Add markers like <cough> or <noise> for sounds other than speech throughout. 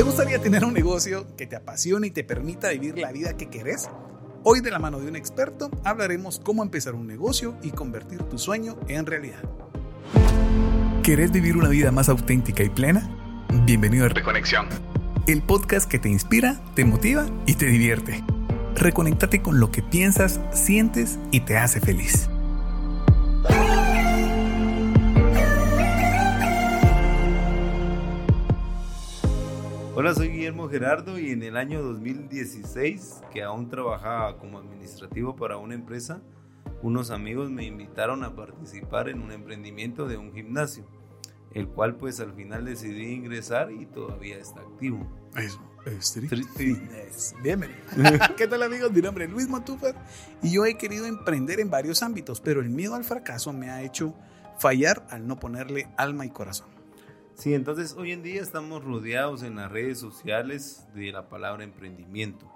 ¿Te gustaría tener un negocio que te apasione y te permita vivir la vida que querés? Hoy de la mano de un experto hablaremos cómo empezar un negocio y convertir tu sueño en realidad. ¿Querés vivir una vida más auténtica y plena? Bienvenido a Reconexión, el podcast que te inspira, te motiva y te divierte. Reconectate con lo que piensas, sientes y te hace feliz. Hola, soy Guillermo Gerardo y en el año 2016, que aún trabajaba como administrativo para una empresa, unos amigos me invitaron a participar en un emprendimiento de un gimnasio, el cual pues al final decidí ingresar y todavía está activo. Eso, Street Fitness. Bienvenido. <laughs> ¿Qué tal amigos? Mi nombre es Luis Montúfar y yo he querido emprender en varios ámbitos, pero el miedo al fracaso me ha hecho fallar al no ponerle alma y corazón. Sí, entonces hoy en día estamos rodeados en las redes sociales de la palabra emprendimiento.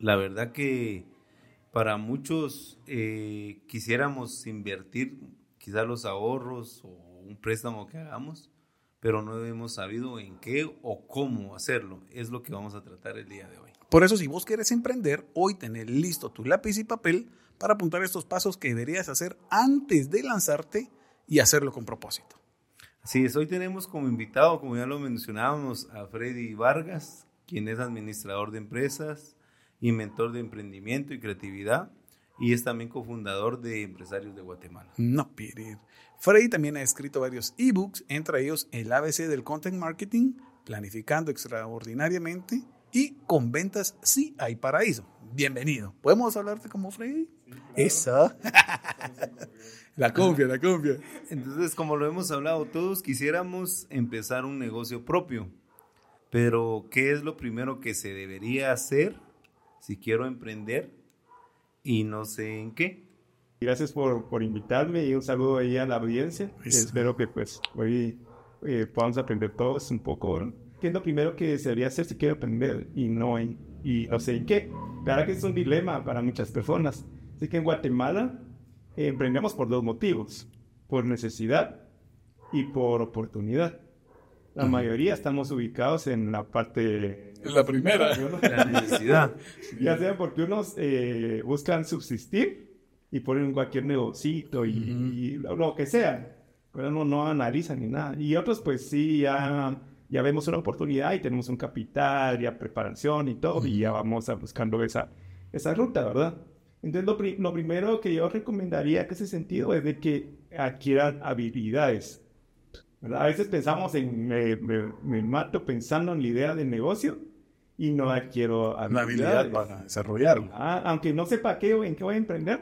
La verdad que para muchos eh, quisiéramos invertir quizás los ahorros o un préstamo que hagamos, pero no hemos sabido en qué o cómo hacerlo. Es lo que vamos a tratar el día de hoy. Por eso, si vos quieres emprender, hoy tenés listo tu lápiz y papel para apuntar estos pasos que deberías hacer antes de lanzarte y hacerlo con propósito. Sí, hoy tenemos como invitado, como ya lo mencionábamos, a Freddy Vargas, quien es administrador de empresas y mentor de emprendimiento y creatividad, y es también cofundador de Empresarios de Guatemala. No, Peter. Freddy también ha escrito varios ebooks, entre ellos El ABC del Content Marketing, Planificando Extraordinariamente y Con Ventas Sí Hay Paraíso. Bienvenido. ¿Podemos hablarte como Freddy? Eso. La copia, la copia. Entonces, como lo hemos hablado, todos quisiéramos empezar un negocio propio. Pero, ¿qué es lo primero que se debería hacer si quiero emprender y no sé en qué? Gracias por, por invitarme y un saludo ahí a la audiencia. Espero que pues hoy eh, podamos aprender todos un poco. ¿Qué es lo primero que se debería hacer si quiero aprender y no, en, y no sé en qué? Claro que es un dilema para muchas personas. Así que en Guatemala emprendemos por dos motivos, por necesidad y por oportunidad. La mayoría estamos ubicados en la parte... La primera. La necesidad. <laughs> ya sea porque unos eh, buscan subsistir y ponen cualquier negocito y, lo que sea, pero no, no analizan ni nada. Y otros pues sí, ya, ya vemos una oportunidad y tenemos un capital, ya preparación y todo, y ya vamos a buscando esa, esa ruta, ¿verdad? Entonces, lo, primero que yo recomendaría en ese sentido es de que adquieran habilidades. A veces pensamos en, me, mato pensando en la idea del negocio y no adquiero habilidades. para desarrollarlo. Ah, aunque no sepa qué en qué voy a emprender,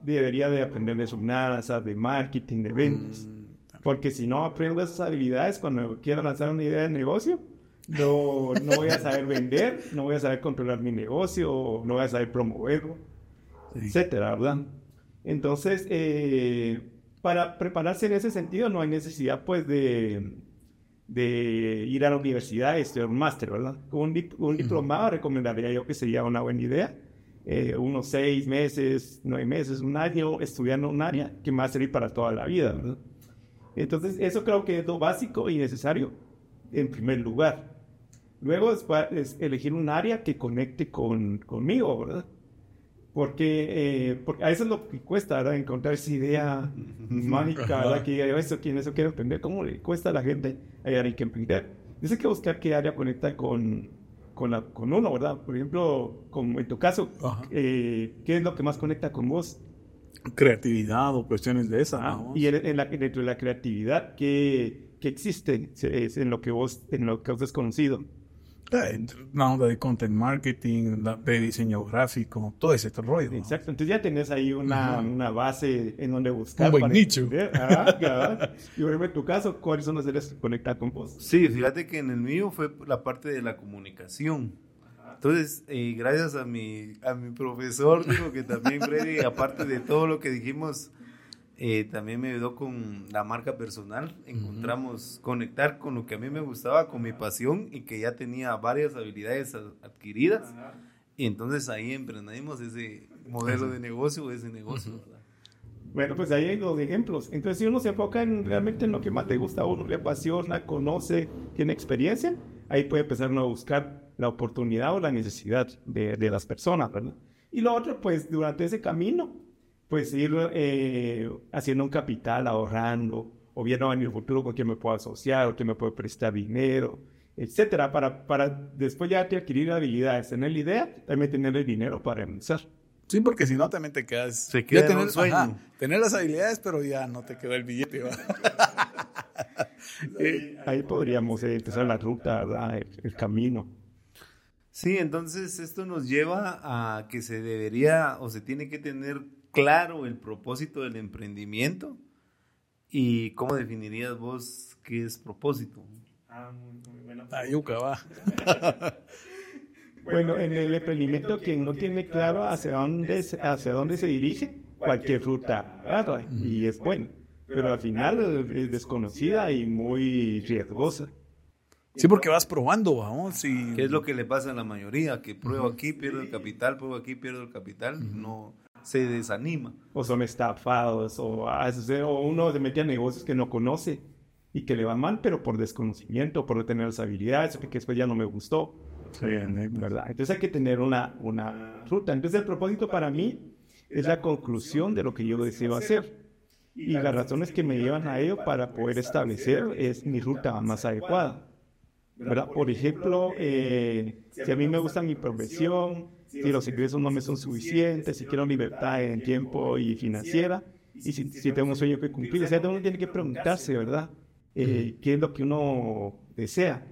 debería de aprender de finanzas, de marketing, de ventas. Mm, Porque si no aprendo esas habilidades cuando quiero lanzar una idea de negocio, no, no voy a saber vender, no voy a saber controlar mi negocio, no voy a saber promoverlo etcétera, ¿verdad? Entonces, eh, para prepararse en ese sentido no hay necesidad, pues, de, de ir a la universidad y estudiar un máster, ¿verdad? Un, un diplomado recomendaría yo que sería una buena idea. Eh, unos seis meses, nueve meses, un año estudiando un área que me va a servir para toda la vida, ¿verdad? Entonces, eso creo que es lo básico y necesario en primer lugar. Luego es, elegir un área que conecte con, conmigo, ¿verdad? Porque, eh, porque a eso es lo que cuesta, ¿verdad? Encontrar esa idea mágica, ¿verdad? Que diga, eso, ¿quién eso quiero aprender? ¿Cómo le cuesta a la gente hay que emprender? Dice que buscar qué área conecta con, con, la, con uno, ¿verdad? Por ejemplo, como en tu caso, eh, ¿qué es lo que más conecta con vos? Creatividad o cuestiones de esa. Ah, y en, la, dentro de la creatividad, ¿qué, qué existe en lo que vos, en lo que vos has una onda de content marketing, de diseño gráfico, todo ese rollo. Exacto, entonces ya tenés ahí una, una base en donde buscar. Un buen nicho. Ah, y en tu caso, ¿cuáles son las áreas que conectan con vos? Sí, fíjate que en el mío fue la parte de la comunicación. Entonces, eh, gracias a mi, a mi profesor, digo que también Freddy, aparte de todo lo que dijimos, eh, también me ayudó con la marca personal. Encontramos conectar con lo que a mí me gustaba, con mi pasión y que ya tenía varias habilidades adquiridas. Y entonces ahí emprendimos ese modelo de negocio, ese negocio. Bueno, pues ahí hay dos ejemplos. Entonces, si uno se enfoca en realmente en lo que más le gusta a uno, le apasiona, conoce, tiene experiencia, ahí puede empezar uno a buscar la oportunidad o la necesidad de, de las personas, ¿verdad? Y lo otro, pues durante ese camino, pues ir eh, haciendo un capital, ahorrando, o viendo en el futuro con quién me puedo asociar, o quién me puede prestar dinero, etcétera, para, para después ya te adquirir habilidades, tener la idea, también tener el dinero para empezar. Sí, porque si no también te quedas. Se queda tener, un sueño. ajá, tener las habilidades, pero ya no te quedó el billete. ¿va? <laughs> Eh, Ahí podríamos eh, empezar la ruta. El, el camino. Sí, entonces esto nos lleva a que se debería o se tiene que tener claro el propósito del emprendimiento y cómo definirías vos qué es propósito. La yuca va. <laughs> Bueno, en el emprendimiento, quien no tiene claro hacia dónde, se- hacia dónde se dirige, cualquier ruta agarra y es bueno. Pero al final es desconocida y muy riesgosa. Sí, porque vas probando, vamos. Y... ¿Qué es lo que le pasa a la mayoría? Que pruebo aquí, pierdo el capital, pruebo aquí, pierdo el capital, no se desanima. O son estafados, o, a veces, eh, o uno se mete a negocios que no conoce y que le va mal, pero por desconocimiento, por no tener las habilidades, porque después ya no me gustó. ¿verdad? Entonces hay que tener una, una ruta. Entonces el propósito para mí es la conclusión de lo que yo deseo hacer. Y las razones que me llevan a ello para poder establecer es mi ruta más adecuada. ¿verdad? Por ejemplo, eh, si a mí me gusta mi profesión, si los ingresos no me son suficientes, si quiero libertad en tiempo y financiera, y si, si tengo un sueño que cumplir, o sea, uno tiene que preguntarse, ¿verdad? Eh, ¿Qué es lo que uno desea?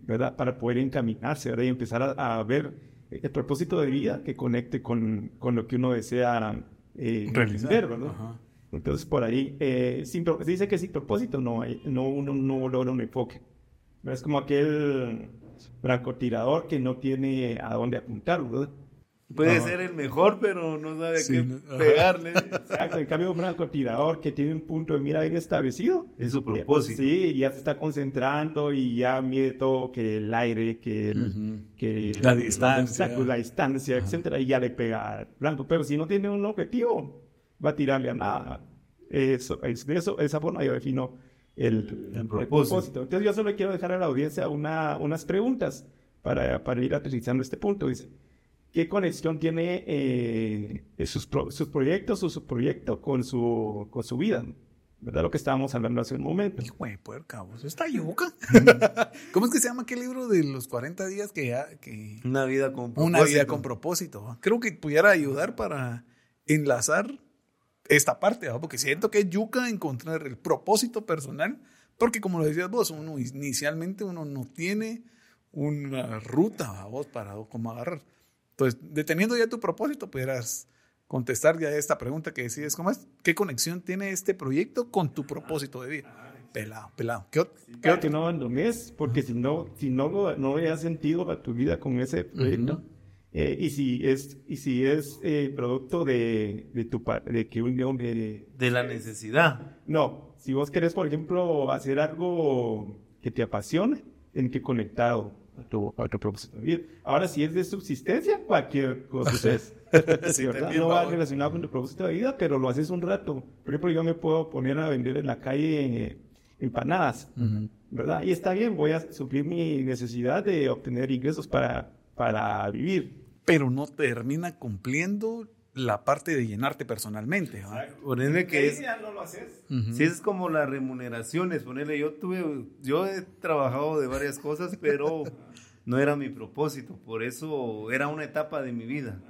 ¿verdad? Para poder encaminarse, ¿verdad? Y empezar a, a ver el propósito de vida que conecte con, con lo que uno desea eh, Realizar. entender, ¿verdad? Ajá. Entonces, por ahí, eh, sin, se dice que sin propósito no, hay- no uno no logra un enfoque. Es como aquel francotirador que no tiene a dónde apuntar, ¿verdad? Puede No. ser el mejor, pero no sabe a Sí, qué no- pegarle. <laughs> Exacto, en cambio un francotirador que tiene un punto de mira bien establecido. Es su propósito. Sí, ya se está concentrando y ya mide todo, que el aire, que, el, Ujú. que La distancia. exacto, la distancia, etcétera, y ya le pega al blanco. Pero si no tiene un objetivo, va a tirarle a nada. Eso, es de eso, esa forma yo defino el, el propósito. Entonces yo solo quiero dejar a la audiencia una, unas preguntas para, para ir aterrizando este punto. Dice, ¿qué conexión tiene eh, sus, pro- sus proyectos o su proyecto con su, con su vida? ¿Verdad? Lo que estábamos hablando hace un momento. Hijo de puerca, vos. Está yuca. <laughs> ¿Cómo es que se llama aquel libro de los 40 días que ya. Que... Una vida con propósito. Una vida con propósito. Creo que pudiera ayudar para enlazar esta parte, ¿va? porque siento que es yuca encontrar el propósito personal, porque como lo decías vos, uno inicialmente uno no tiene una ruta vos para cómo agarrar. Entonces, deteniendo ya tu propósito, pudieras contestar ya esta pregunta que decides, ¿cómo es? ¿Qué conexión tiene este proyecto con tu propósito de vida? Pelado, pelado. ¿Qué, Claro que no abandones, porque si no, si no, no da sentido a tu vida con ese proyecto, eh, y si es, y si es eh, producto de, de tu pa- de que un de, De la necesidad. no, si vos querés, por ejemplo, hacer algo que te apasione, en que conectado a tu, a tu propósito de vida. Ahora, si es de subsistencia, cualquier cosa <laughs> es. Sí, ¿verdad? también, no va relacionado con tu propósito de vida, pero lo haces un rato. Por ejemplo, yo me puedo poner a vender en la calle eh, empanadas. ¿verdad? Y está bien, voy a suplir mi necesidad de obtener ingresos para, para vivir. Pero no termina cumpliendo la parte de llenarte personalmente. Ponerle que es, no lo haces. Ujú. si es como las remuneraciones, ponerle, yo tuve, yo he trabajado de varias cosas, pero <laughs> no era mi propósito, por eso era una etapa de mi vida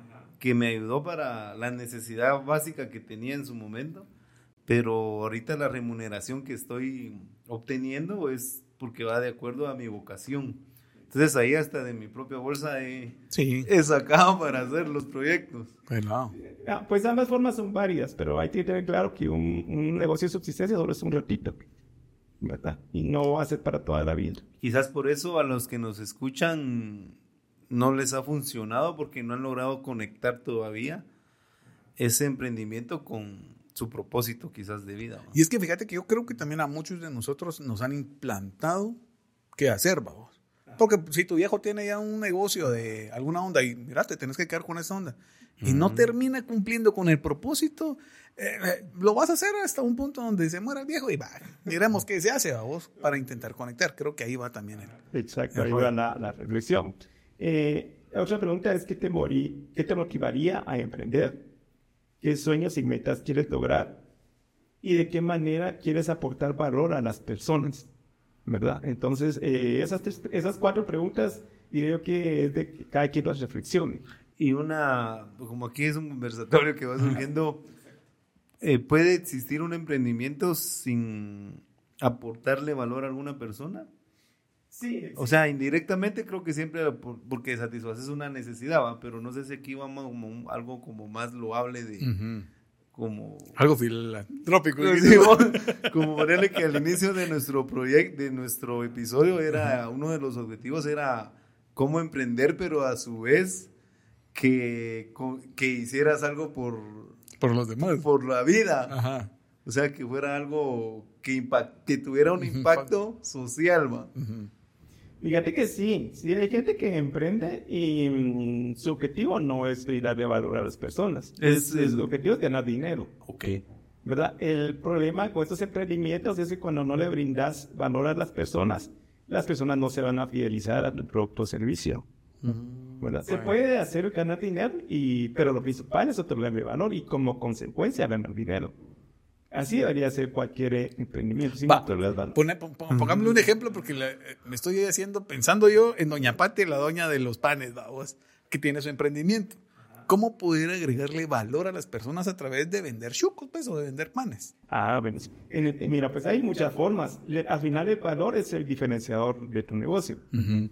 que me ayudó para la necesidad básica que tenía en su momento, pero ahorita la remuneración que estoy obteniendo es porque va de acuerdo a mi vocación. Entonces ahí hasta de mi propia bolsa he, Sí, he sacado para hacer los proyectos. pelado. Ah, pues ambas formas son válidas, pero hay que tener claro que un, un negocio de subsistencia solo es un ratito, ¿verdad? Y no va a ser para toda la vida. Quizás por eso a los que nos escuchan no les ha funcionado porque no han logrado conectar todavía ese emprendimiento con su propósito quizás de vida. ¿no? Y es que fíjate que yo creo que también a muchos de nosotros nos han implantado qué hacer, vamos. Porque si tu viejo tiene ya un negocio de alguna onda y mira, te tenés que quedar con esa onda y no termina cumpliendo con el propósito, eh, eh, lo vas a hacer hasta un punto donde se muera el viejo y va, miremos qué se hace a vos para intentar conectar. Creo que ahí va también el. Exacto, ahí va la, la reflexión. Eh, otra pregunta es: ¿qué te, morí, ¿qué te motivaría a emprender? ¿Qué sueños y metas quieres lograr? ¿Y de qué manera quieres aportar valor a las personas? ¿Verdad? Entonces, esas, esas cuatro preguntas diría que es de que cada quien las reflexione. Y una, como aquí es un conversatorio que va surgiendo. Eh, ¿Puede existir un emprendimiento sin aportarle valor a alguna persona? Sí. O sea, indirectamente creo que siempre porque satisfaces una necesidad, pero no sé si aquí vamos como algo como más loable de... Como, algo filantrópico. <laughs> como ponerle que al inicio de nuestro proyecto, de nuestro episodio, era uno de los objetivos era cómo emprender, pero a su vez que, que hicieras algo por, por los demás. Por la vida. Ajá. O sea, que fuera algo que, que tuviera un impacto social. Fíjate que sí, sí hay gente que emprende y mm, su objetivo no es darle valor a las personas. Es, es, su objetivo es ganar dinero. Ok. ¿Verdad? El problema con estos emprendimientos es que cuando no le brindas valor a las personas, las personas no se van a fidelizar a tu producto o servicio. Se puede hacer ganar dinero, y, pero lo principal es otorgarle valor y como consecuencia ganar dinero. Así debería ser cualquier emprendimiento. pongámosle un ejemplo porque me estoy haciendo, pensando yo en Doña Pati, la doña de los panes, vamos, que tiene su emprendimiento. ¿Cómo poder agregarle valor a las personas a través de vender chucos, pues, o de vender panes? Ah, bueno. Mira, pues hay muchas formas. Al final el valor es el diferenciador de tu negocio.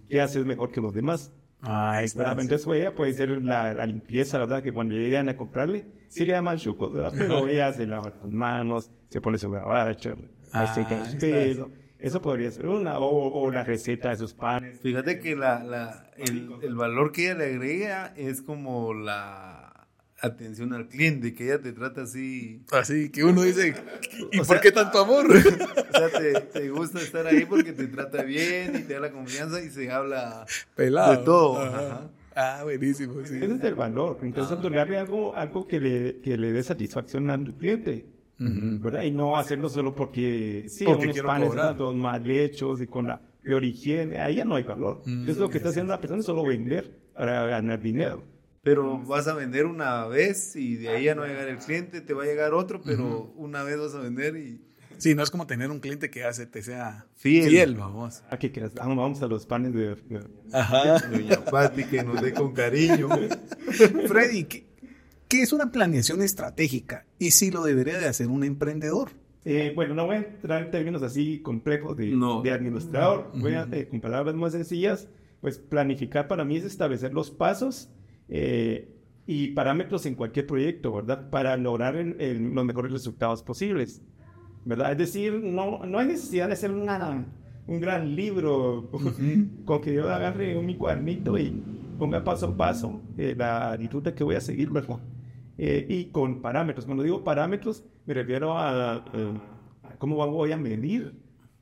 ¿Qué haces mejor que los demás? Ah, Entonces ella puede ser la, la, limpieza, ¿verdad? Que cuando llegan a comprarle, sí le chucos, ¿verdad? Pero <laughs> ella se lava las manos, se pone su gabacha, ah, pelo. Eso podría ser una, o, o, la receta de sus panes. Fíjate que la, la, el, el valor que ella le agrega es como la atención al cliente, que ella te trata así. Así, que uno dice, ¿y por qué tanto amor? <laughs> o sea, te, te, gusta estar ahí porque te trata bien y te da la confianza y se habla Pelado. de todo. Ah, buenísimo. Sí. Ese es el valor. Entonces, otorgarle algo, algo que, le, que le dé satisfacción al cliente. ¿verdad? Y no hacerlo solo porque, sí, porque unos panes todos mal hechos y con la peor higiene. Ahí ya no hay valor. Entonces, lo que está haciendo la persona es solo vender para ganar dinero pero vas a vender una vez y de ahí ya no va a llegar el cliente, te va a llegar otro, pero una vez vas a vender y... Sí, no es como tener un cliente que hace, te sea fiel, vamos. Aquí ah, quieras, vamos a los panes de... Ajá. Doña Pati, que nos dé con cariño. <laughs> Freddy, ¿qué, es una planeación estratégica? Y si lo debería de hacer un emprendedor. Eh, bueno, no voy a entrar en términos así complejos de, de administrador, voy a, eh, con palabras más sencillas, pues planificar para mí es establecer los pasos eh, y parámetros en cualquier proyecto, ¿verdad? Para lograr los mejores resultados posibles, ¿verdad? Es decir, no, no hay necesidad de hacer una, un gran libro con que yo agarre mi cuadernito y ponga paso a paso eh, la ruta que voy a seguir, ¿verdad? Eh, y con parámetros. Cuando digo parámetros, me refiero a, a cómo voy a medir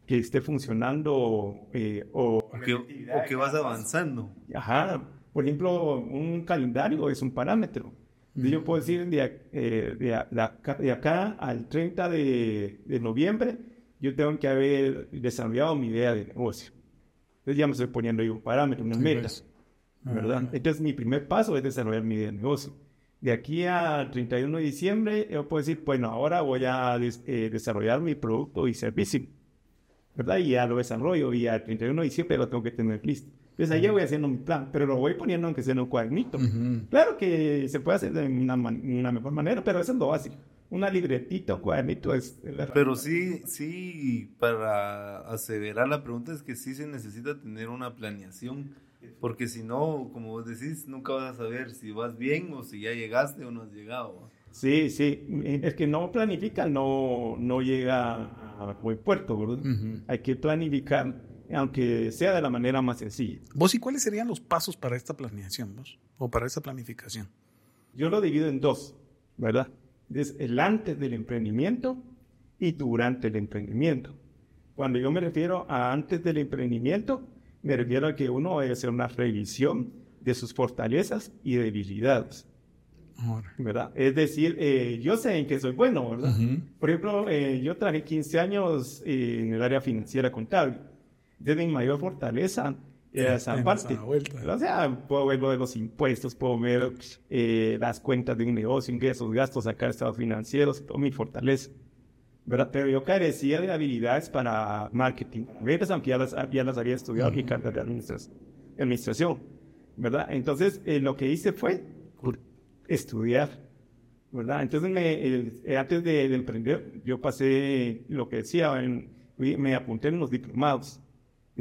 que esté funcionando o, o, que, o que vas avanzando. Ajá, por ejemplo, un calendario es un parámetro. Yo puedo decir de, eh, de, acá al 30 de, de, noviembre, yo tengo que haber desarrollado mi idea de negocio. Entonces ya me estoy poniendo yo un parámetro, unas metas. ¿verdad? Entonces mi primer paso es desarrollar mi idea de negocio. De aquí al 31 de diciembre, yo puedo decir, bueno, ahora voy a eh, desarrollar mi producto y servicio. ¿Verdad? Y ya lo desarrollo y al 31 de diciembre lo tengo que tener listo. Entonces ahí ya voy haciendo mi plan, pero lo voy poniendo aunque sea en un cuadernito. Claro que se puede hacer de una, una, mejor manera, pero eso es lo básico. Una libretita o cuadernito es... pero sí, sí, para aseverar la pregunta es que sí se necesita tener una planeación, porque si no, como vos decís, nunca vas a saber si vas bien o si ya llegaste o no has llegado. Sí, sí, es que no planifica, no, no llega a buen puerto, ¿verdad? Hay que planificar aunque sea de la manera más sencilla. ¿Vos y cuáles serían los pasos para esta planeación, vos? O para esta planificación. Yo lo divido en dos, ¿verdad? Es el antes del emprendimiento y durante el emprendimiento. Cuando yo me refiero a antes del emprendimiento, Me refiero a que uno debe hacer una revisión de sus fortalezas y debilidades. ¿verdad? Es decir, eh, yo sé en qué soy bueno, ¿verdad? Por ejemplo, eh, yo trabajé 15 años en el área financiera contable. Desde mi mayor fortaleza era esa parte. O sea, puedo ver lo de los impuestos, puedo ver eh, las cuentas de un negocio, ingresos, gastos, sacar estados financieros, todo mi fortaleza. ¿verdad? Pero yo carecía de habilidades para marketing. Ventas, aunque ya las, ya las había estudiado y cartas de administración, ¿verdad? Entonces, lo que hice fue estudiar, ¿verdad? Entonces, me, antes de, emprender, yo pasé lo que decía, me apunté en los diplomados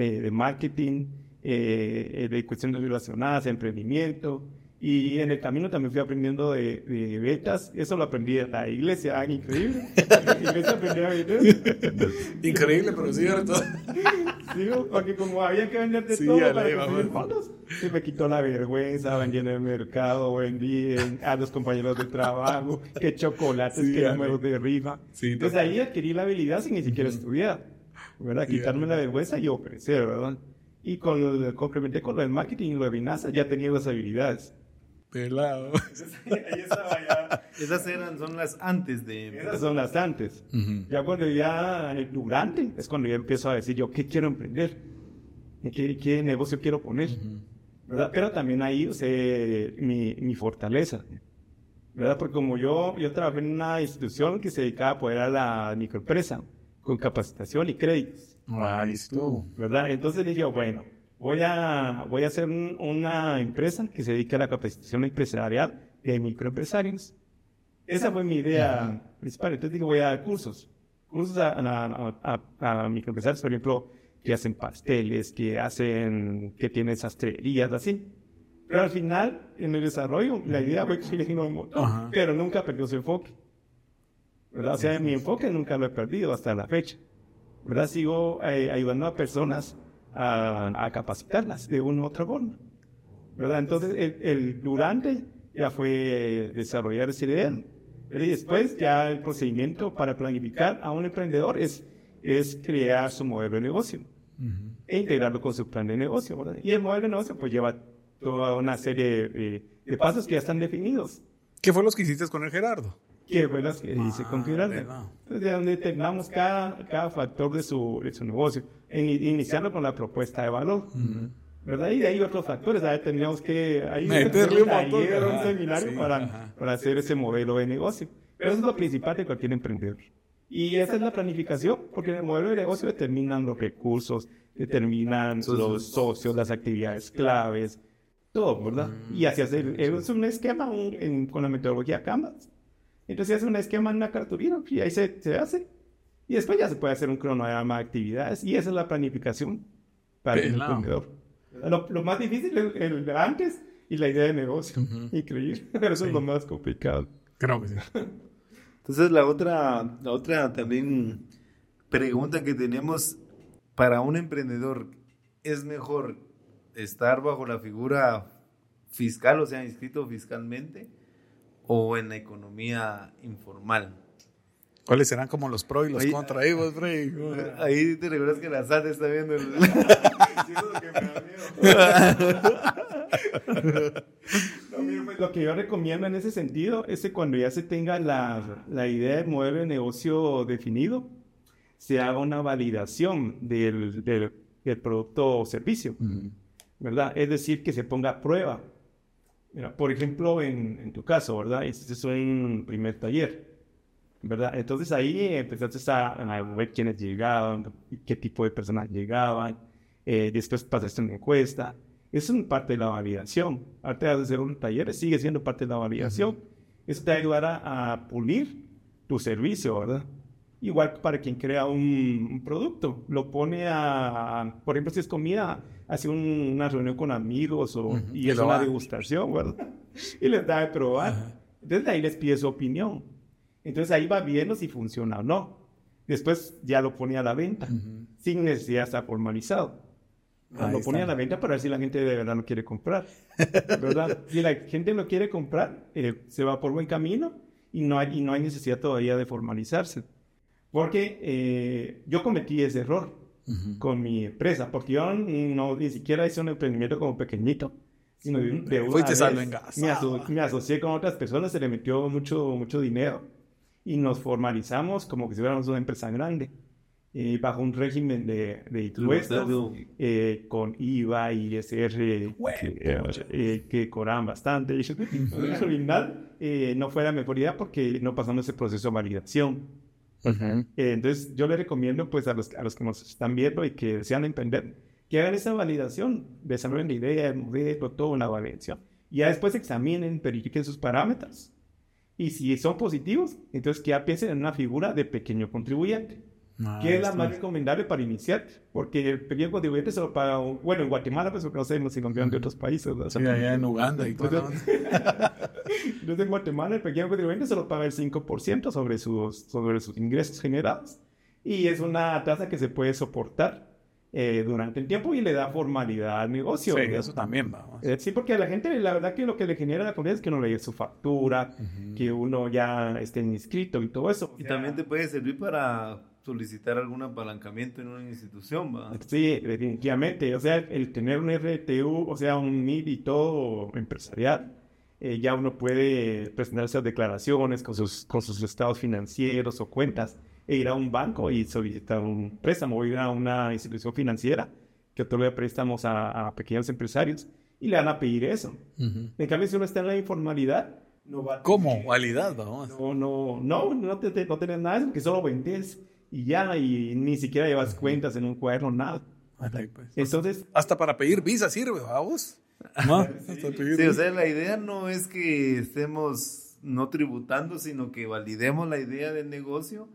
de, marketing, eh, de cuestiones relacionadas a emprendimiento, y en el camino también fui aprendiendo de, de ventas. Eso lo aprendí en la iglesia. Ah, increíble. <laughs> la iglesia aprendí a vender. Increíble, pero cierto. Sí, porque como había que vender de todo para conseguir fondos, se me quitó la vergüenza. Vendí en el mercado, vendí a los compañeros de trabajo, qué chocolates, qué números de rifa. Entonces ahí adquirí la habilidad sin ni siquiera estudiar. ¿Verdad? Quitarme la vergüenza y ofrecer, ¿verdad? Y con, complementé con lo del marketing y lo de Vinasa, ya tenía las habilidades. Pelado. <laughs> Esas eran, son las antes de... Esas son las antes. Ya cuando ya, durante, es cuando ya empiezo a decir yo, ¿qué quiero emprender? ¿Qué, qué negocio quiero poner? ¿Verdad? Pero también ahí o mi, mi, fortaleza. ¿Verdad? Porque como yo, yo trabajé en una institución que se dedicaba a apoyar a la microempresa con capacitación y créditos. Ah, listo. ¿Verdad? Entonces dije, bueno, voy a, voy a hacer una empresa que se dedique a la capacitación empresarial de microempresarios. Esa fue mi idea principal. Entonces digo, voy a dar cursos. Cursos a, a, a, microempresarios, por ejemplo, que hacen pasteles, que hacen, que tienen sastrerías, así. Pero al final, en el desarrollo, la idea fue que le un montón, pero nunca perdió su enfoque. ¿Verdad? O sea, mi enfoque nunca lo he perdido hasta la fecha. ¿verdad? Sigo eh, ayudando a personas a, capacitarlas de una u otra forma. ¿verdad? Entonces, el, durante ya fue desarrollar esa idea. Y después ya el procedimiento para planificar a un emprendedor es, es crear su modelo de negocio e integrarlo con su plan de negocio. ¿verdad? Y el modelo de negocio pues lleva toda una serie de, pasos que ya están definidos. ¿Qué fue los que hiciste con el Gerardo? ¿Qué fue los que hice con Gerardo? Entonces, de donde determinamos cada, cada factor de su, de su negocio iniciando con la propuesta de valor. ¿Verdad? Y de ahí otros factores, ahí tendríamos que ahí meterle un, taller, un seminario para, para hacer ese modelo de negocio. Pero eso es lo principal de cualquier emprendedor. Y esa es la planificación, porque en el modelo de negocio determinan los recursos, determinan los socios, las actividades claves, todo, ¿verdad? Mm, y así hacer, es un esquema con la metodología Canvas. Entonces hace un esquema en una cartulina y ahí se, se hace. Y después ya se puede hacer un cronograma de actividades y esa es la planificación para el emprendedor. Lo, más difícil es el antes y la idea de negocio. Increíble. <laughs> Pero eso es lo más complicado. Creo que sí. <laughs> Entonces la otra, la otra también pregunta que tenemos para un emprendedor, ¿es mejor estar bajo la figura fiscal, o sea, inscrito fiscalmente, o en la economía informal? ¿Cuáles serán como los pros y los contra? Ahí, vos, <laughs> Ahí te recuerdas que la SAT está viendo el... <laughs> <laughs> Pues, lo que yo recomiendo en ese sentido es que cuando ya se tenga la, la idea de modelo de negocio definido, se haga una validación del, del, producto o servicio, ¿verdad? Es decir, que se ponga a prueba. Mira, por ejemplo, en, en tu caso, ¿verdad? Este es un primer taller. ¿verdad? Entonces ahí empezaste a, ver quiénes llegaban, qué tipo de personas llegaban, eh, después pasaste una encuesta. Eso es parte de la validación. Aparte de hacer un taller, sigue siendo parte de la validación. Eso te ayudará a pulir tu servicio, ¿verdad? Igual para quien crea un, producto, lo pone a, por ejemplo, si es comida, hace una reunión con amigos o, y es una degustación, ¿verdad? <laughs> y les da de probar. Entonces ahí les pide su opinión. Entonces ahí va viendo si funciona o no. Después ya lo pone a la venta, sin necesidad de estar formalizado. lo pone a la venta para ver si la gente de verdad lo quiere comprar. ¿verdad? <laughs> si la gente lo quiere comprar, eh, se va por buen camino y no, hay, no hay necesidad todavía de formalizarse. Porque eh, yo cometí ese error. con mi empresa, porque yo no, ni siquiera hice un emprendimiento como pequeñito, sino de, de una Fuiste vez me, aso- me asocié con otras personas, se le metió mucho, mucho dinero y nos formalizamos como que si fuéramos una empresa grande, eh, bajo un régimen de, de impuestos, eh, con IVA y ISR que, eh, que cobran bastante. Al final eh, no fue la mejor idea porque no pasamos ese proceso de validación. Eh, entonces yo le recomiendo pues a los, a los que nos están viendo y que desean emprender, que hagan esa validación, desarrollen la idea, el modelo, todo una validación. Y ya después examinen, verifiquen sus parámetros. Y si son positivos, entonces que ya piensen en una figura de pequeño contribuyente. Ah, que es la más recomendable para iniciar, porque el pequeño contribuyente solo paga, un- bueno, en Guatemala, pues no sé si cambian de otros países. ¿no? Sí, allá en Uganda y todo. <laughs> Entonces, en Guatemala el pequeño contribuyente solo paga el 5% sobre sus, sobre sus ingresos generados. Y es una tasa que se puede soportar eh, durante el tiempo y le da formalidad al negocio. Sí, eso también va. Eh, sí, porque a la gente la verdad que lo que le genera la confianza es que uno le dé su factura, que uno ya esté inscrito y todo eso. Y también te puede servir para solicitar algún apalancamiento en una institución, ¿va? Sí, definitivamente. O sea, el tener un RTU, o sea, un NID y todo empresarial, eh, ya uno puede presentar esas declaraciones con sus, con sus estados financieros o cuentas e ir a un banco y solicitar un préstamo o ir a una institución financiera que otorga préstamos a, a pequeños empresarios y le van a pedir eso. En cambio, si uno está en la informalidad, no va a ¿Cómo? Validad, vamos. no, no, no, no, te, te- no tenés nada, porque solo vendes y ya, y ni siquiera llevas cuentas en un cuaderno, nada. pues. Entonces, Hasta para pedir visa sirve, vamos. ¿No? Hasta pedir Sí, o sea, la idea no es que estemos no tributando, sino que validemos la idea del negocio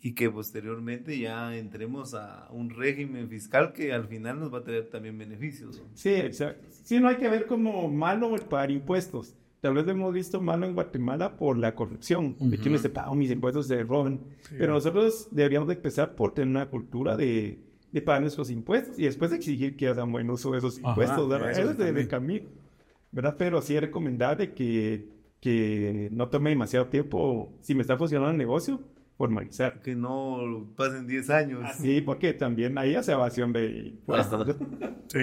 y que posteriormente ya entremos a un régimen fiscal que al final nos va a traer también beneficios. ¿no? sí, exacto. Sí, no hay que ver como malo el pagar impuestos. Tal vez lo hemos visto malo en Guatemala por la corrupción, de que se paga mis impuestos, se roban. Pero nosotros deberíamos de empezar por tener una cultura de, de pagar nuestros impuestos y después exigir que hagan buen uso de esos Ajá, impuestos. ¿verdad? eso es de, de camino. ¿verdad? Pero sí es recomendable que, que no tome demasiado tiempo, si me está funcionando el negocio, formalizar. Que no pasen 10 años. Sí, porque también hay hace evasión de impuestos. Sí,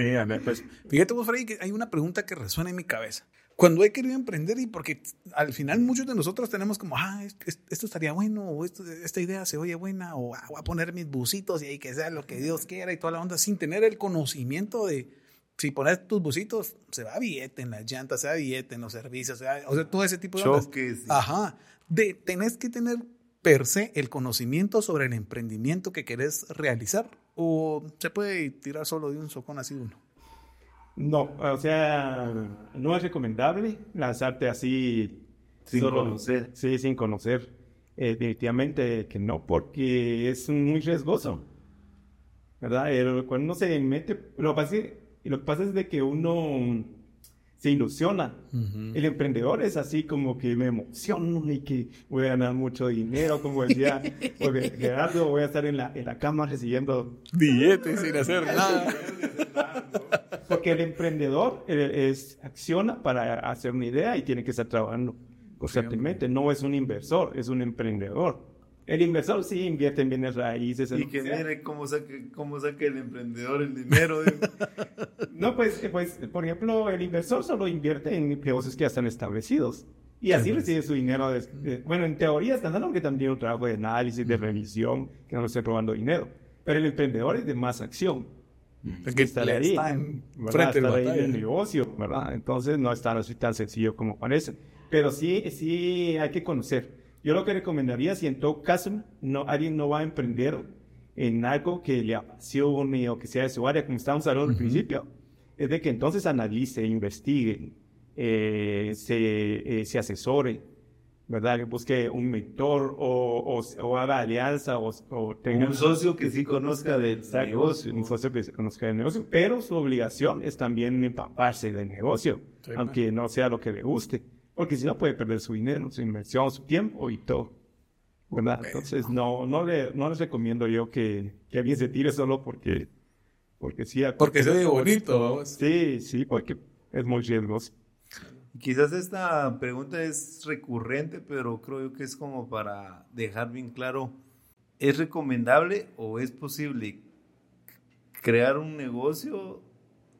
pues. Fíjate vos, Freddy, que hay una pregunta que resuena en mi cabeza. Cuando he querido emprender y porque al final muchos de nosotros tenemos como, ah, es- es- esto estaría bueno, o esto- esta idea se oye buena, o ah, voy a poner mis busitos y ahí que sea lo que Dios quiera y toda la onda, sin tener el conocimiento de, si pones tus busitos, se va billete en las llantas, se va billete en los servicios, se va- o sea, todo ese tipo de ondas. Choques. y- Ajá. De, tenés que tener per se el conocimiento sobre el emprendimiento que querés realizar o se puede tirar solo de un socón así uno. No, o sea, no es recomendable lanzarte así Sin conocer. Sí, sin conocer. Eh, definitivamente que no, porque es muy riesgoso. ¿Verdad? El- cuando uno se mete, lo que pasa es, lo que pasa es de que uno se ilusiona. El emprendedor es así como que me emociono y que voy a ganar mucho dinero, como decía <laughs> porque Gerardo, voy a estar en la, en la cama recibiendo Billetes sin hacer nada. <laughs> Porque el emprendedor eh, es, acciona para hacer una idea y tiene que estar trabajando constantemente. No es un inversor, es un emprendedor. El inversor sí invierte en bienes raíces. en Y lo que mire cómo saca, cómo saca el emprendedor el dinero. <laughs> No, pues, eh, pues, por ejemplo, el inversor solo invierte en negocios que ya están establecidos. Y así recibe su dinero. de- de- bueno, en teoría están dando que también un trabajo de análisis, de revisión, que no le esté robando dinero. Pero el emprendedor es de más acción. Le ahí, está en ¿verdad? frente estar ahí batalla. en el negocio, ¿verdad? Entonces no es tan, así tan sencillo como parece. Pero sí, sí hay que conocer. Yo lo que recomendaría, si en todo caso no, alguien no va a emprender en algo que le apasione o que sea de su área, como estábamos hablando al principio, es de que entonces analice, investigue, eh, se, eh, se asesore, ¿verdad? Que busque un mentor o, o, o haga alianza o, o tenga Un socio que sí conozca del Exacto, negocio. un socio que se conozca del negocio, pero su obligación es también empaparse del negocio, Sí, aunque no sea lo que le guste, porque si no puede perder su dinero, su inversión, su tiempo y todo. ¿verdad? Entonces no, no, le, no les recomiendo yo que, que alguien se tire solo porque, porque sí. Porque se ve bonito, vamos. Sí, sí, porque es muy riesgoso. Quizás esta pregunta es recurrente, pero creo yo que es como para dejar bien claro, ¿es recomendable o es posible crear un negocio,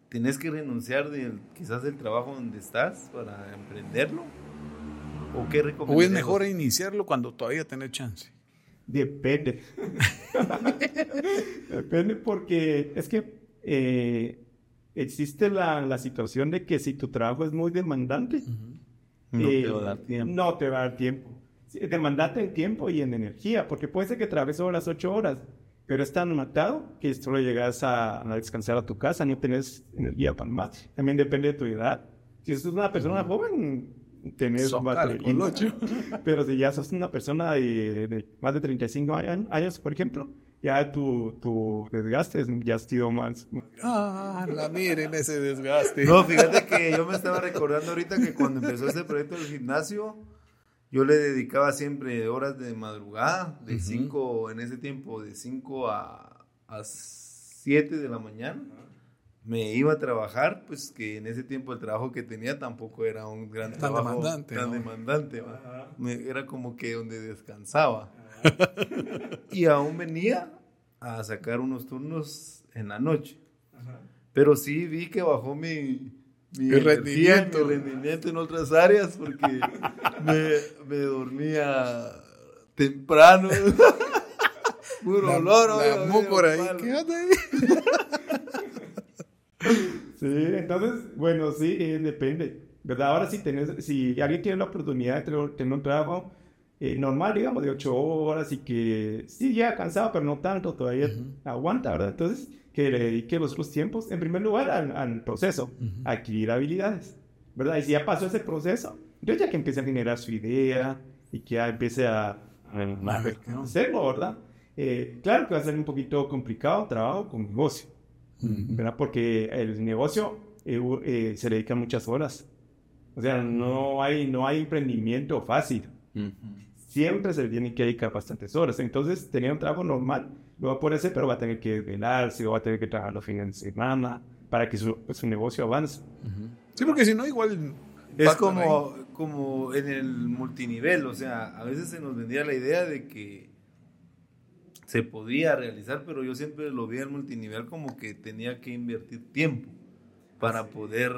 tienes que renunciar del, quizás del trabajo donde estás para emprenderlo. ¿O qué ¿O es mejor iniciarlo cuando todavía tenés chance? Depende. <laughs> Depende porque es que eh, existe la, la, situación de que si tu trabajo es muy demandante, no, te va a dar tiempo. no te va a dar tiempo. Demandante en tiempo y en energía, porque puede ser que trabajes las ocho horas, pero es tan matado que solo llegas a, a, descansar a tu casa, ni tienes energía para más. También depende de tu edad. Si es una persona joven, tenés batería. <laughs> Pero si ya sos una persona de, más de 35 años, por ejemplo, ya tu, tu desgaste ya ha sido más. Ah, la miren ese desgaste. No, fíjate que yo me estaba recordando ahorita que cuando empezó este proyecto del gimnasio, yo le dedicaba siempre horas de madrugada, de 5, en ese tiempo, de 5 a, a 7 de la mañana me iba a trabajar, pues que en ese tiempo el trabajo que tenía tampoco era un gran tan trabajo demandante, tan demandante. era como que donde descansaba. <laughs> y aún venía a sacar unos turnos en la noche. Pero sí vi que bajó mi, mi, rendimiento. rendimiento en otras áreas porque me, me dormía temprano. <laughs> Puro olor. La por ahí. ¿Qué ahí? <laughs> Sí, entonces, bueno, sí, eh, depende. ¿Verdad? Ahora sí, tenés, si alguien tiene la oportunidad de tener un trabajo eh, normal, digamos, de ocho horas y que sí, ya cansado, pero no tanto, todavía aguanta, ¿verdad? Entonces, que le dedique los otros tiempos, en primer lugar, al, proceso, a adquirir habilidades, ¿verdad? Y si ya pasó ese proceso, entonces ya que empiece a generar su idea y que ya empiece a, a, hacerlo, ¿verdad? Eh, claro que va a ser un poquito complicado trabajo con negocio ¿verdad? Porque el negocio eh, eh, se dedica muchas horas. O sea, no hay, no hay emprendimiento fácil. Siempre se tiene que dedicar bastantes horas. Entonces, tenía un trabajo normal, lo va a poder hacer, pero va a tener que velarse, o va a tener que trabajar los fines de semana para que su, su negocio avance. Sí, porque si no, igual... Es como, como en el multinivel, o sea, a veces se nos vendía la idea de que se podía realizar, pero yo siempre lo vi al multinivel como que tenía que invertir tiempo para poder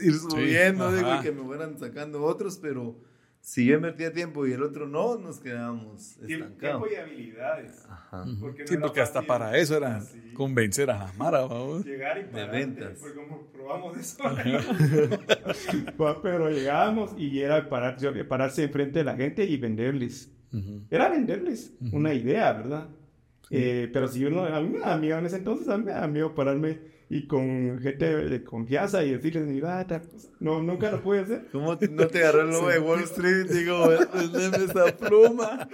ir subiendo, digo, y que me fueran sacando otros, pero si yo invertía tiempo y el otro no, nos quedábamos estancados. Tiempo y habilidades. Ajá. sí, porque hasta para eso era convencer a Mara, vamos. Llegar y de ventas. Porque como probamos eso. <laughs> pero llegábamos y era parar, pararse enfrente de la gente y venderles era venderles una idea, ¿verdad? Eh, pero si uno, a mí me da miedo en ese entonces, a mí me da miedo pararme y con gente de confianza y decirles, mira, no, nunca lo pude hacer. ¿Cómo no te agarró el lobo de Wall Street? Digo, vendeme esa pluma.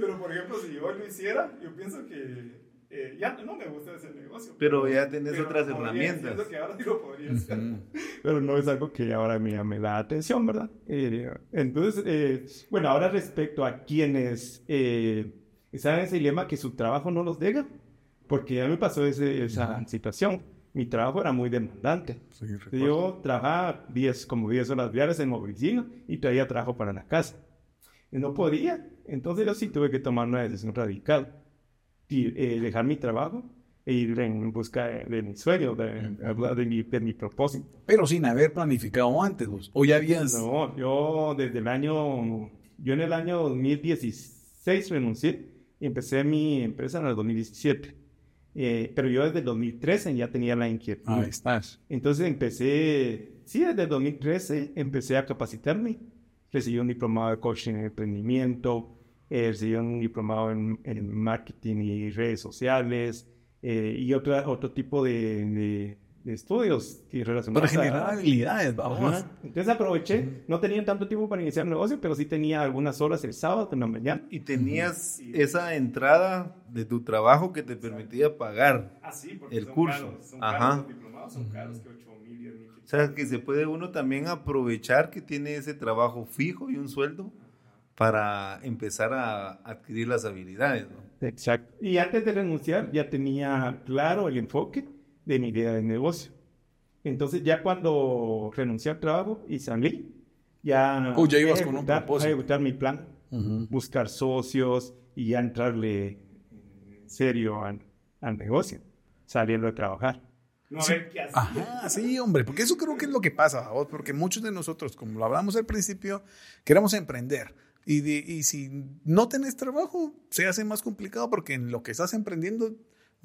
pero por ejemplo, si yo lo hiciera, yo pienso que eh, ya no me gusta ese negocio. Pero, ya tenés otras herramientas. Que ahora lo podría hacer. Pero no es algo que ahora me, me da atención, ¿verdad? Eh, entonces, eh, bueno, ahora respecto a quienes están en ese dilema que su trabajo no los deja, porque ya me pasó ese, esa situación. Mi trabajo era muy demandante. yo trabajaba 10, como 10 horas diarias en oficina y todavía trabajo para la casa. Y no podía. Entonces yo sí tuve que tomar una decisión radical eh, dejar mi trabajo e ir en busca de, mi sueño, de, de, mi, de, mi, propósito. Pero sin haber planificado antes, vos. ¿O ya habías...? No, yo desde el año... Yo en el año 2016 renuncié y empecé mi empresa en el 2017. Eh, pero yo desde el 2013 ya tenía la inquietud. Ahí estás. Entonces empecé, sí, desde el 2013 empecé a capacitarme. Recibí un diplomado de coaching en emprendimiento, eh, recibí un diplomado en, marketing y redes sociales eh, y otro, otro tipo de, de, estudios que relacionados Para generar habilidades, vamos. Entonces aproveché, no tenía tanto tiempo para iniciar el negocio, pero sí tenía algunas horas el sábado en la mañana. Y tenías esa entrada de tu trabajo que te permitía pagar ah, el curso. son Ajá. Caros, diplomados son caros que 8 mil, 10 mil. O sea, que se puede uno también aprovechar que tiene ese trabajo fijo y un sueldo para empezar a adquirir las habilidades. ¿no? Exacto. Y antes de renunciar ya tenía claro el enfoque de mi idea de negocio. Entonces ya cuando renuncié al trabajo y salí, ya... Uh, ya ibas con un propósito. A ejecutar mi plan, buscar socios y ya entrarle en serio al, al negocio, saliendo de trabajar. No sí. qué Ajá, sí, hombre, porque eso creo que es lo que pasa, porque muchos de nosotros, como lo hablamos al principio, queremos emprender. Y, y si no tenés trabajo, se hace más complicado porque en lo que estás emprendiendo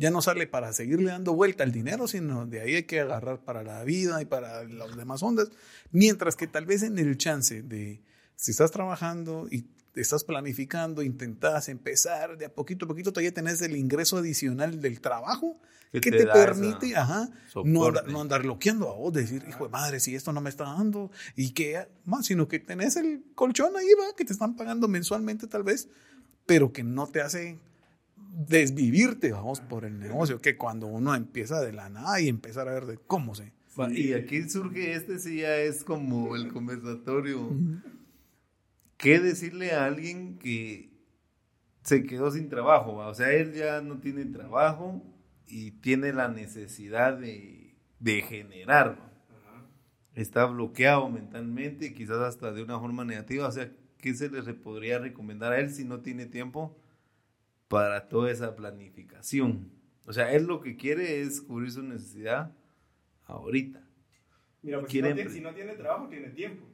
ya no sale para seguirle dando vuelta al dinero, sino de ahí hay que agarrar para la vida y para las demás ondas. Mientras que tal vez en el chance de, si estás trabajando y estás planificando, intentás empezar de a poquito a poquito, todavía tenés el ingreso adicional del trabajo que te, permite ajá, no, no, andar loqueando a vos, decir, hijo de madre, si esto no me está dando, y que más, sino que tenés el colchón ahí, va, que te están pagando mensualmente tal vez, pero que no te hace desvivirte, vamos, por el negocio, que cuando uno empieza de la nada y empezar a ver de cómo se... Y aquí surge este, sí ya es como el conversatorio. ¿Qué decirle a alguien que se quedó sin trabajo? O sea, él ya no tiene trabajo y tiene la necesidad de, de generar. Está bloqueado mentalmente, quizás hasta de una forma negativa. O sea, ¿qué se le podría recomendar a él si no tiene tiempo para toda esa planificación? O sea, él lo que quiere es cubrir su necesidad ahorita. Mira, pues si, no tiene, si, no tiene, trabajo, tiene tiempo.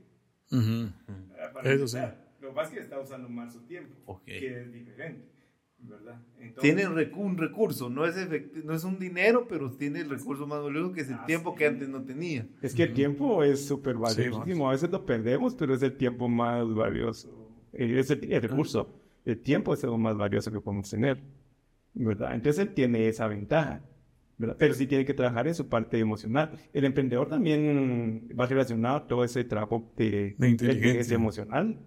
Eso sí. Lo que pasa es que está usando más su tiempo, que es diferente. ¿verdad? tiene un recurso, no es, no es un dinero, pero tiene el recurso más valioso que es el tiempo que antes no tenía. Es que el tiempo es súper valioso. a veces lo perdemos, pero es el tiempo más valioso. Eh, es el, recurso. El tiempo es lo más valioso que podemos tener. ¿verdad? Entonces él tiene esa ventaja. ¿verdad? Pero sí tiene que trabajar en su parte emocional. El emprendedor también va relacionado a todo ese trabajo de, de inteligencia emocional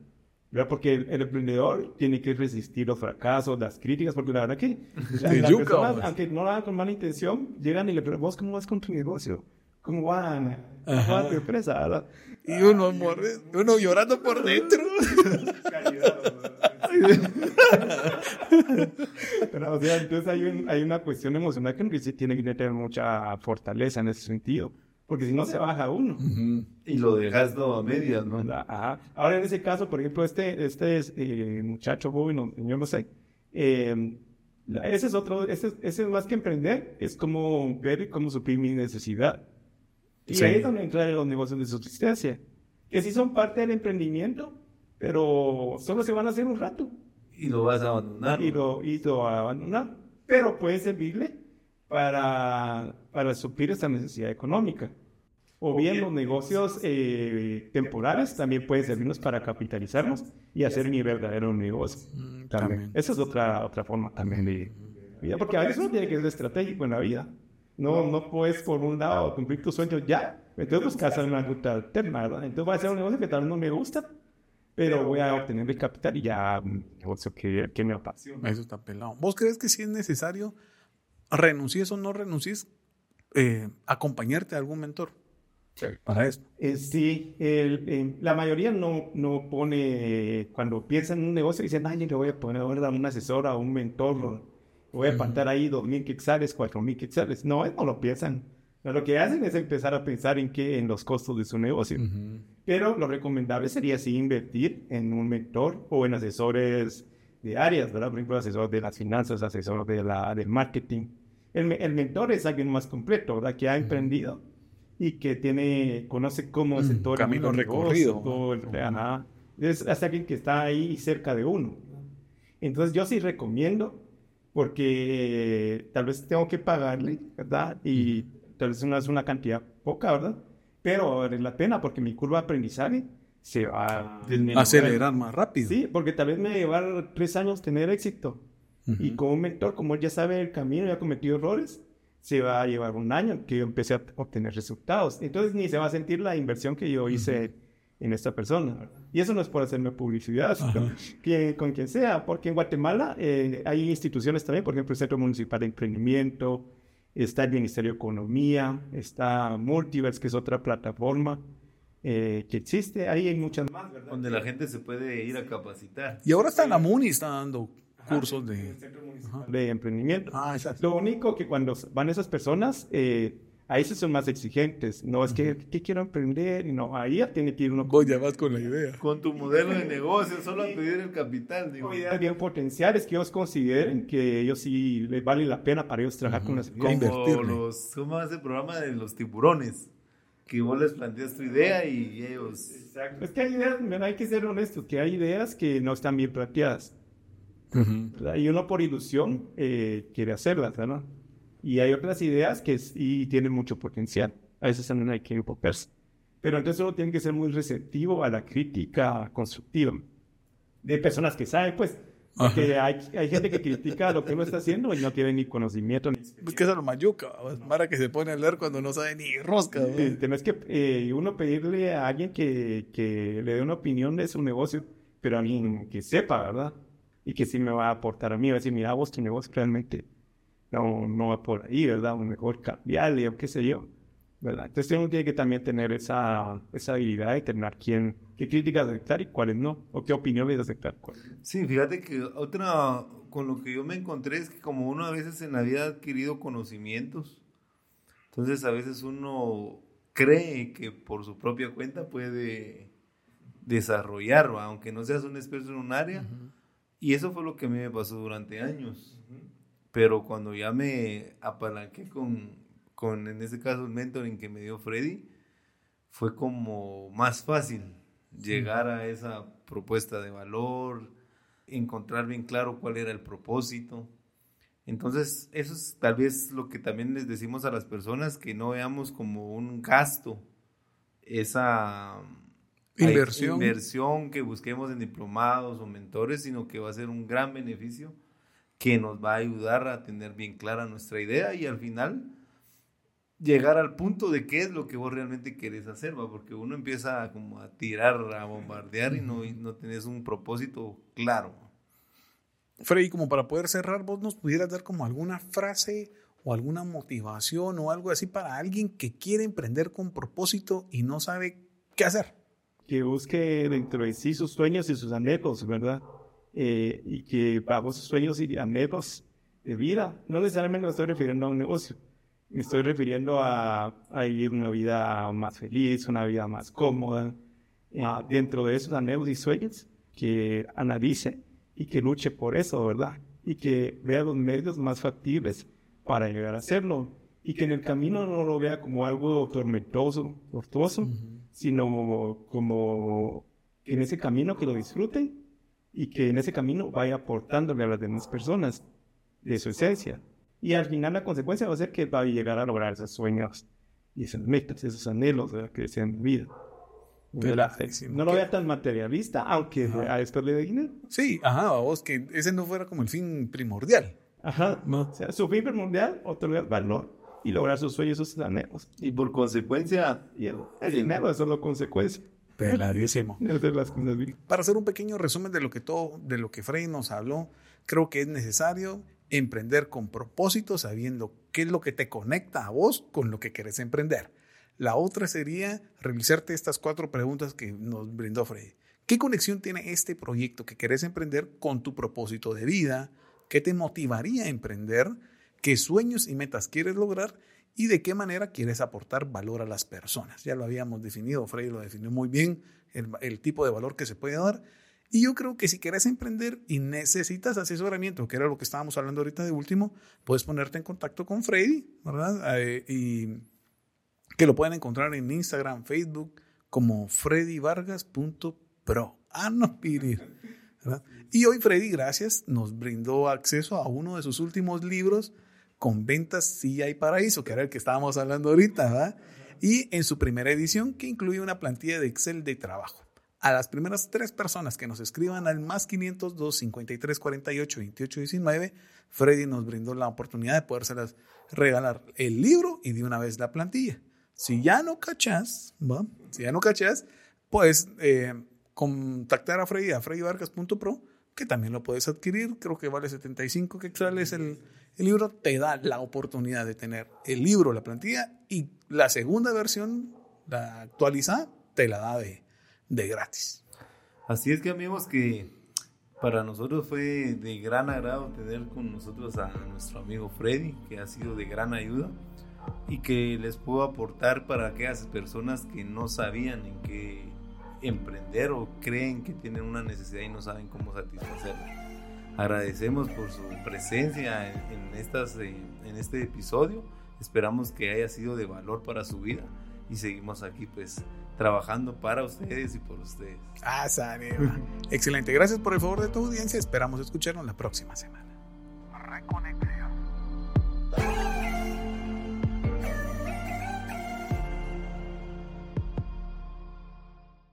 porque el, emprendedor tiene que resistir los fracasos, las críticas, porque la verdad que <laughs> las personas, aunque no lo hagan con mala intención, llegan y le preguntan, ¿vos cómo vas con tu negocio? ¿Cómo va, ¿Cómo va tu empresa? Y uno, uno llorando por dentro. <laughs> <laughs> Pero, o sea, entonces hay, hay una cuestión emocional que sí tiene que tener mucha fortaleza en ese sentido porque si no se baja uno. Y lo dejas todo a medias, ¿no? Ahora, en ese caso, por ejemplo, este, este eh, muchacho joven, yo no sé, eh, ese es otro, ese, ese, es más que emprender, es como ver cómo suplir mi necesidad. Y ahí es donde entran los negocios de subsistencia, que sí son parte del emprendimiento, pero solo se van a hacer un rato. Y lo vas a abandonar. Y lo, y lo a abandonar. Pero puede servirle para, para suplir esta necesidad económica. O bien los negocios eh, temporales también pueden servirnos para capitalizarnos y hacer mi verdadero negocio. Mm, también. Esa es otra, otra forma también de vida, porque a veces uno tiene que ser estratégico en la vida. No, no puedes por un lado cumplir tus sueños ya, entonces buscas una ruta alterna, Entonces voy a hacer un negocio que tal vez no me gusta, pero voy a obtener el capital y ya negocio que, que me apasiona. Eso está pelado. ¿Vos crees que sí es necesario, renuncies o no renuncies, eh, acompañarte a algún mentor? para esto. Eh, sí, el, la mayoría no, no pone, cuando piensan en un negocio, dicen, ay, le voy a poner a un asesor, a un mentor, voy a plantar ahí dos mil quetzales, cuatro mil quetzales. No, no lo piensan. Lo que hacen es empezar a pensar en qué, en los costos de su negocio. Pero lo recomendable sería sí invertir en un mentor o en asesores de áreas, ¿verdad? Por ejemplo, asesor de las finanzas, asesor de la, del marketing. El, el mentor es alguien más completo, ¿verdad? Que ha emprendido y que tiene, conoce cómo es el todo camino recorrido. Es, alguien que está ahí cerca de uno. Entonces yo sí recomiendo, porque tal vez tengo que pagarle, ¿verdad? Y tal vez una, es una cantidad poca, ¿verdad? Pero vale la pena porque mi curva de aprendizaje se va a acelerar más rápido. Sí, porque tal vez me va a llevar tres años tener éxito. Y con un mentor, como él ya sabe el camino y ha cometido errores, se va a llevar un año que yo empecé a obtener resultados. Entonces ni se va a sentir la inversión que yo hice en esta persona. Y eso no es por hacerme publicidad, que, con quien sea, porque en Guatemala eh, hay instituciones también, por ejemplo, el Centro Municipal de Emprendimiento, está el Ministerio de Economía, está Multiverse, que es otra plataforma eh, que existe. Ahí hay muchas más, ¿verdad? Donde la gente se puede ir a capacitar. Y ahora está la MUNI, está dando cursos de, de emprendimiento. Ah, Lo único que cuando van esas personas, eh, Ahí sí son más exigentes. No es que, ¿qué quiero emprender? Y no, ahí ya tiene que ir uno Vos ya vas con la idea. Con tu modelo de negocio, solo a pedir el capital, digo. con ideas bien potenciales que ellos consideren que ellos sí les vale la pena para ellos trabajar con las Como los, ¿cómo es el programa de los tiburones? Que vos les planteas tu idea y ellos... Es que hay ideas, mira, hay que ser honestos, que hay ideas que no están bien planteadas. ¿verdad? Y uno por ilusión eh, quiere hacerlas, ¿verdad? Y hay otras ideas que sí tienen mucho potencial. A veces también hay que enfocarse. Pero entonces uno tiene que ser muy receptivo a la crítica constructiva de personas que saben, pues. Porque hay, hay gente que critica lo que uno está haciendo y no tiene ni conocimiento ni Pues que es lo mayuca, ¿va? Mara que se pone a leer cuando no sabe ni rosca. ¿va? Eh, tenés que eh, uno pedirle a alguien que, que le dé una opinión de su negocio, pero a alguien que sepa, ¿verdad? Y que sí me va a aportar a mí, va a decir, mira, vos tu negocio realmente no, no va por ahí, ¿verdad? O mejor cambiarle, o qué sé yo, ¿verdad? Entonces uno tiene que también tener esa, esa habilidad de tener quién, qué críticas aceptar y cuáles no, o qué opiniones aceptar. cuáles. Sí, fíjate que otra con lo que yo me encontré es que como uno a veces en la vida ha adquirido conocimientos, entonces a veces uno cree que por su propia cuenta puede desarrollar, ¿va? aunque no seas un experto en un área. Y eso fue lo que a mí me pasó durante años. Pero cuando ya me apalanqué con, con, en este caso, el mentoring que me dio Freddy, fue como más fácil llegar a esa propuesta de valor, encontrar bien claro cuál era el propósito. Entonces, eso es tal vez lo que también les decimos a las personas, que no veamos como un gasto esa Inversión. inversión que busquemos en diplomados o mentores, sino que va a ser un gran beneficio que nos va a ayudar a tener bien clara nuestra idea y al final llegar al punto de qué es lo que vos realmente querés hacer, ¿va? porque uno empieza como a tirar, a bombardear y no, y no tenés un propósito claro. Freddy, como para poder cerrar, vos nos pudieras dar como alguna frase o alguna motivación o algo así para alguien que quiere emprender con propósito y no sabe qué hacer. que busque dentro de sí sus sueños y sus anhelos, ¿verdad? Eh, y que vos sus sueños y anhelos de vida, no necesariamente me estoy refiriendo a un negocio, me estoy refiriendo a, a vivir una vida más feliz, una vida más cómoda, eh, dentro de esos anhelos y sueños, que analice y que luche por eso, ¿verdad? Y que vea los medios más factibles para llegar a hacerlo. Y que en el camino no lo vea como algo tormentoso, tortuoso, sino como, como que en ese camino que lo disfruten y que en ese camino vaya aportándole a las demás personas de su esencia. Y al final la consecuencia va a ser que va a llegar a lograr esos sueños y esas metas, esos anhelos ¿verdad? que desean en vida. No lo vea tan materialista, aunque a esto le dé dinero. Sí, ajá, a vos que ese no fuera como el fin primordial. Ajá. No. O sea, su fin primordial, otorgar valor y lograr sus sueños, sus anhelos. Y por consecuencia, Y el, el dinero es solo consecuencia Peladísimo. <laughs> Para hacer un pequeño resumen de lo que todo, de lo que Freddy nos habló, creo que es necesario emprender con propósito, sabiendo qué es lo que te conecta a vos con lo que querés emprender. La otra sería realizarte estas cuatro preguntas que nos brindó Freddy. ¿Qué conexión tiene este proyecto que querés emprender con tu propósito de vida? ¿Qué te motivaría a emprender? ¿Qué sueños y metas quieres lograr? ¿Y de qué manera quieres aportar valor a las personas? Ya lo habíamos definido, Freddy lo definió muy bien, el, el tipo de valor que se puede dar. Y yo creo que si quieres emprender y necesitas asesoramiento, que era lo que estábamos hablando ahorita de último, puedes ponerte en contacto con Freddy, ¿verdad? Eh, y que lo pueden encontrar en Instagram, Facebook, como freddyvargas.pro. Ah, no, piri. ¿verdad? Y hoy Freddy, gracias, nos brindó acceso a uno de sus últimos libros con ventas Sí hay paraíso, que era el que estábamos hablando ahorita, ¿verdad? Y en su primera edición, que incluye una plantilla de Excel de trabajo. A las primeras tres personas que nos escriban al más 502 53 48 28 19, Freddy nos brindó la oportunidad de podérselas regalar el libro y de una vez la plantilla. Si ya no cachas, ¿va? si ya no cachas, puedes eh, contactar a Freddy a freddyvargas.pro, que también lo puedes adquirir, creo que vale 75 quetzales el, el libro, te da la oportunidad de tener el libro, la plantilla, y la segunda versión, la actualizada, te la da de, de gratis. Así es que amigos que para nosotros fue de gran agrado tener con nosotros a nuestro amigo Freddy, que ha sido de gran ayuda. y que les puedo aportar para aquellas personas que no sabían en qué emprender o creen que tienen una necesidad y no saben cómo satisfacerla. Agradecemos por su presencia en, estas, eh, en este episodio. Esperamos que haya sido de valor para su vida y seguimos aquí pues trabajando para ustedes y por ustedes. Ah, <laughs> Excelente. Gracias por el favor de tu audiencia. Esperamos escucharnos la próxima semana. Reconexión.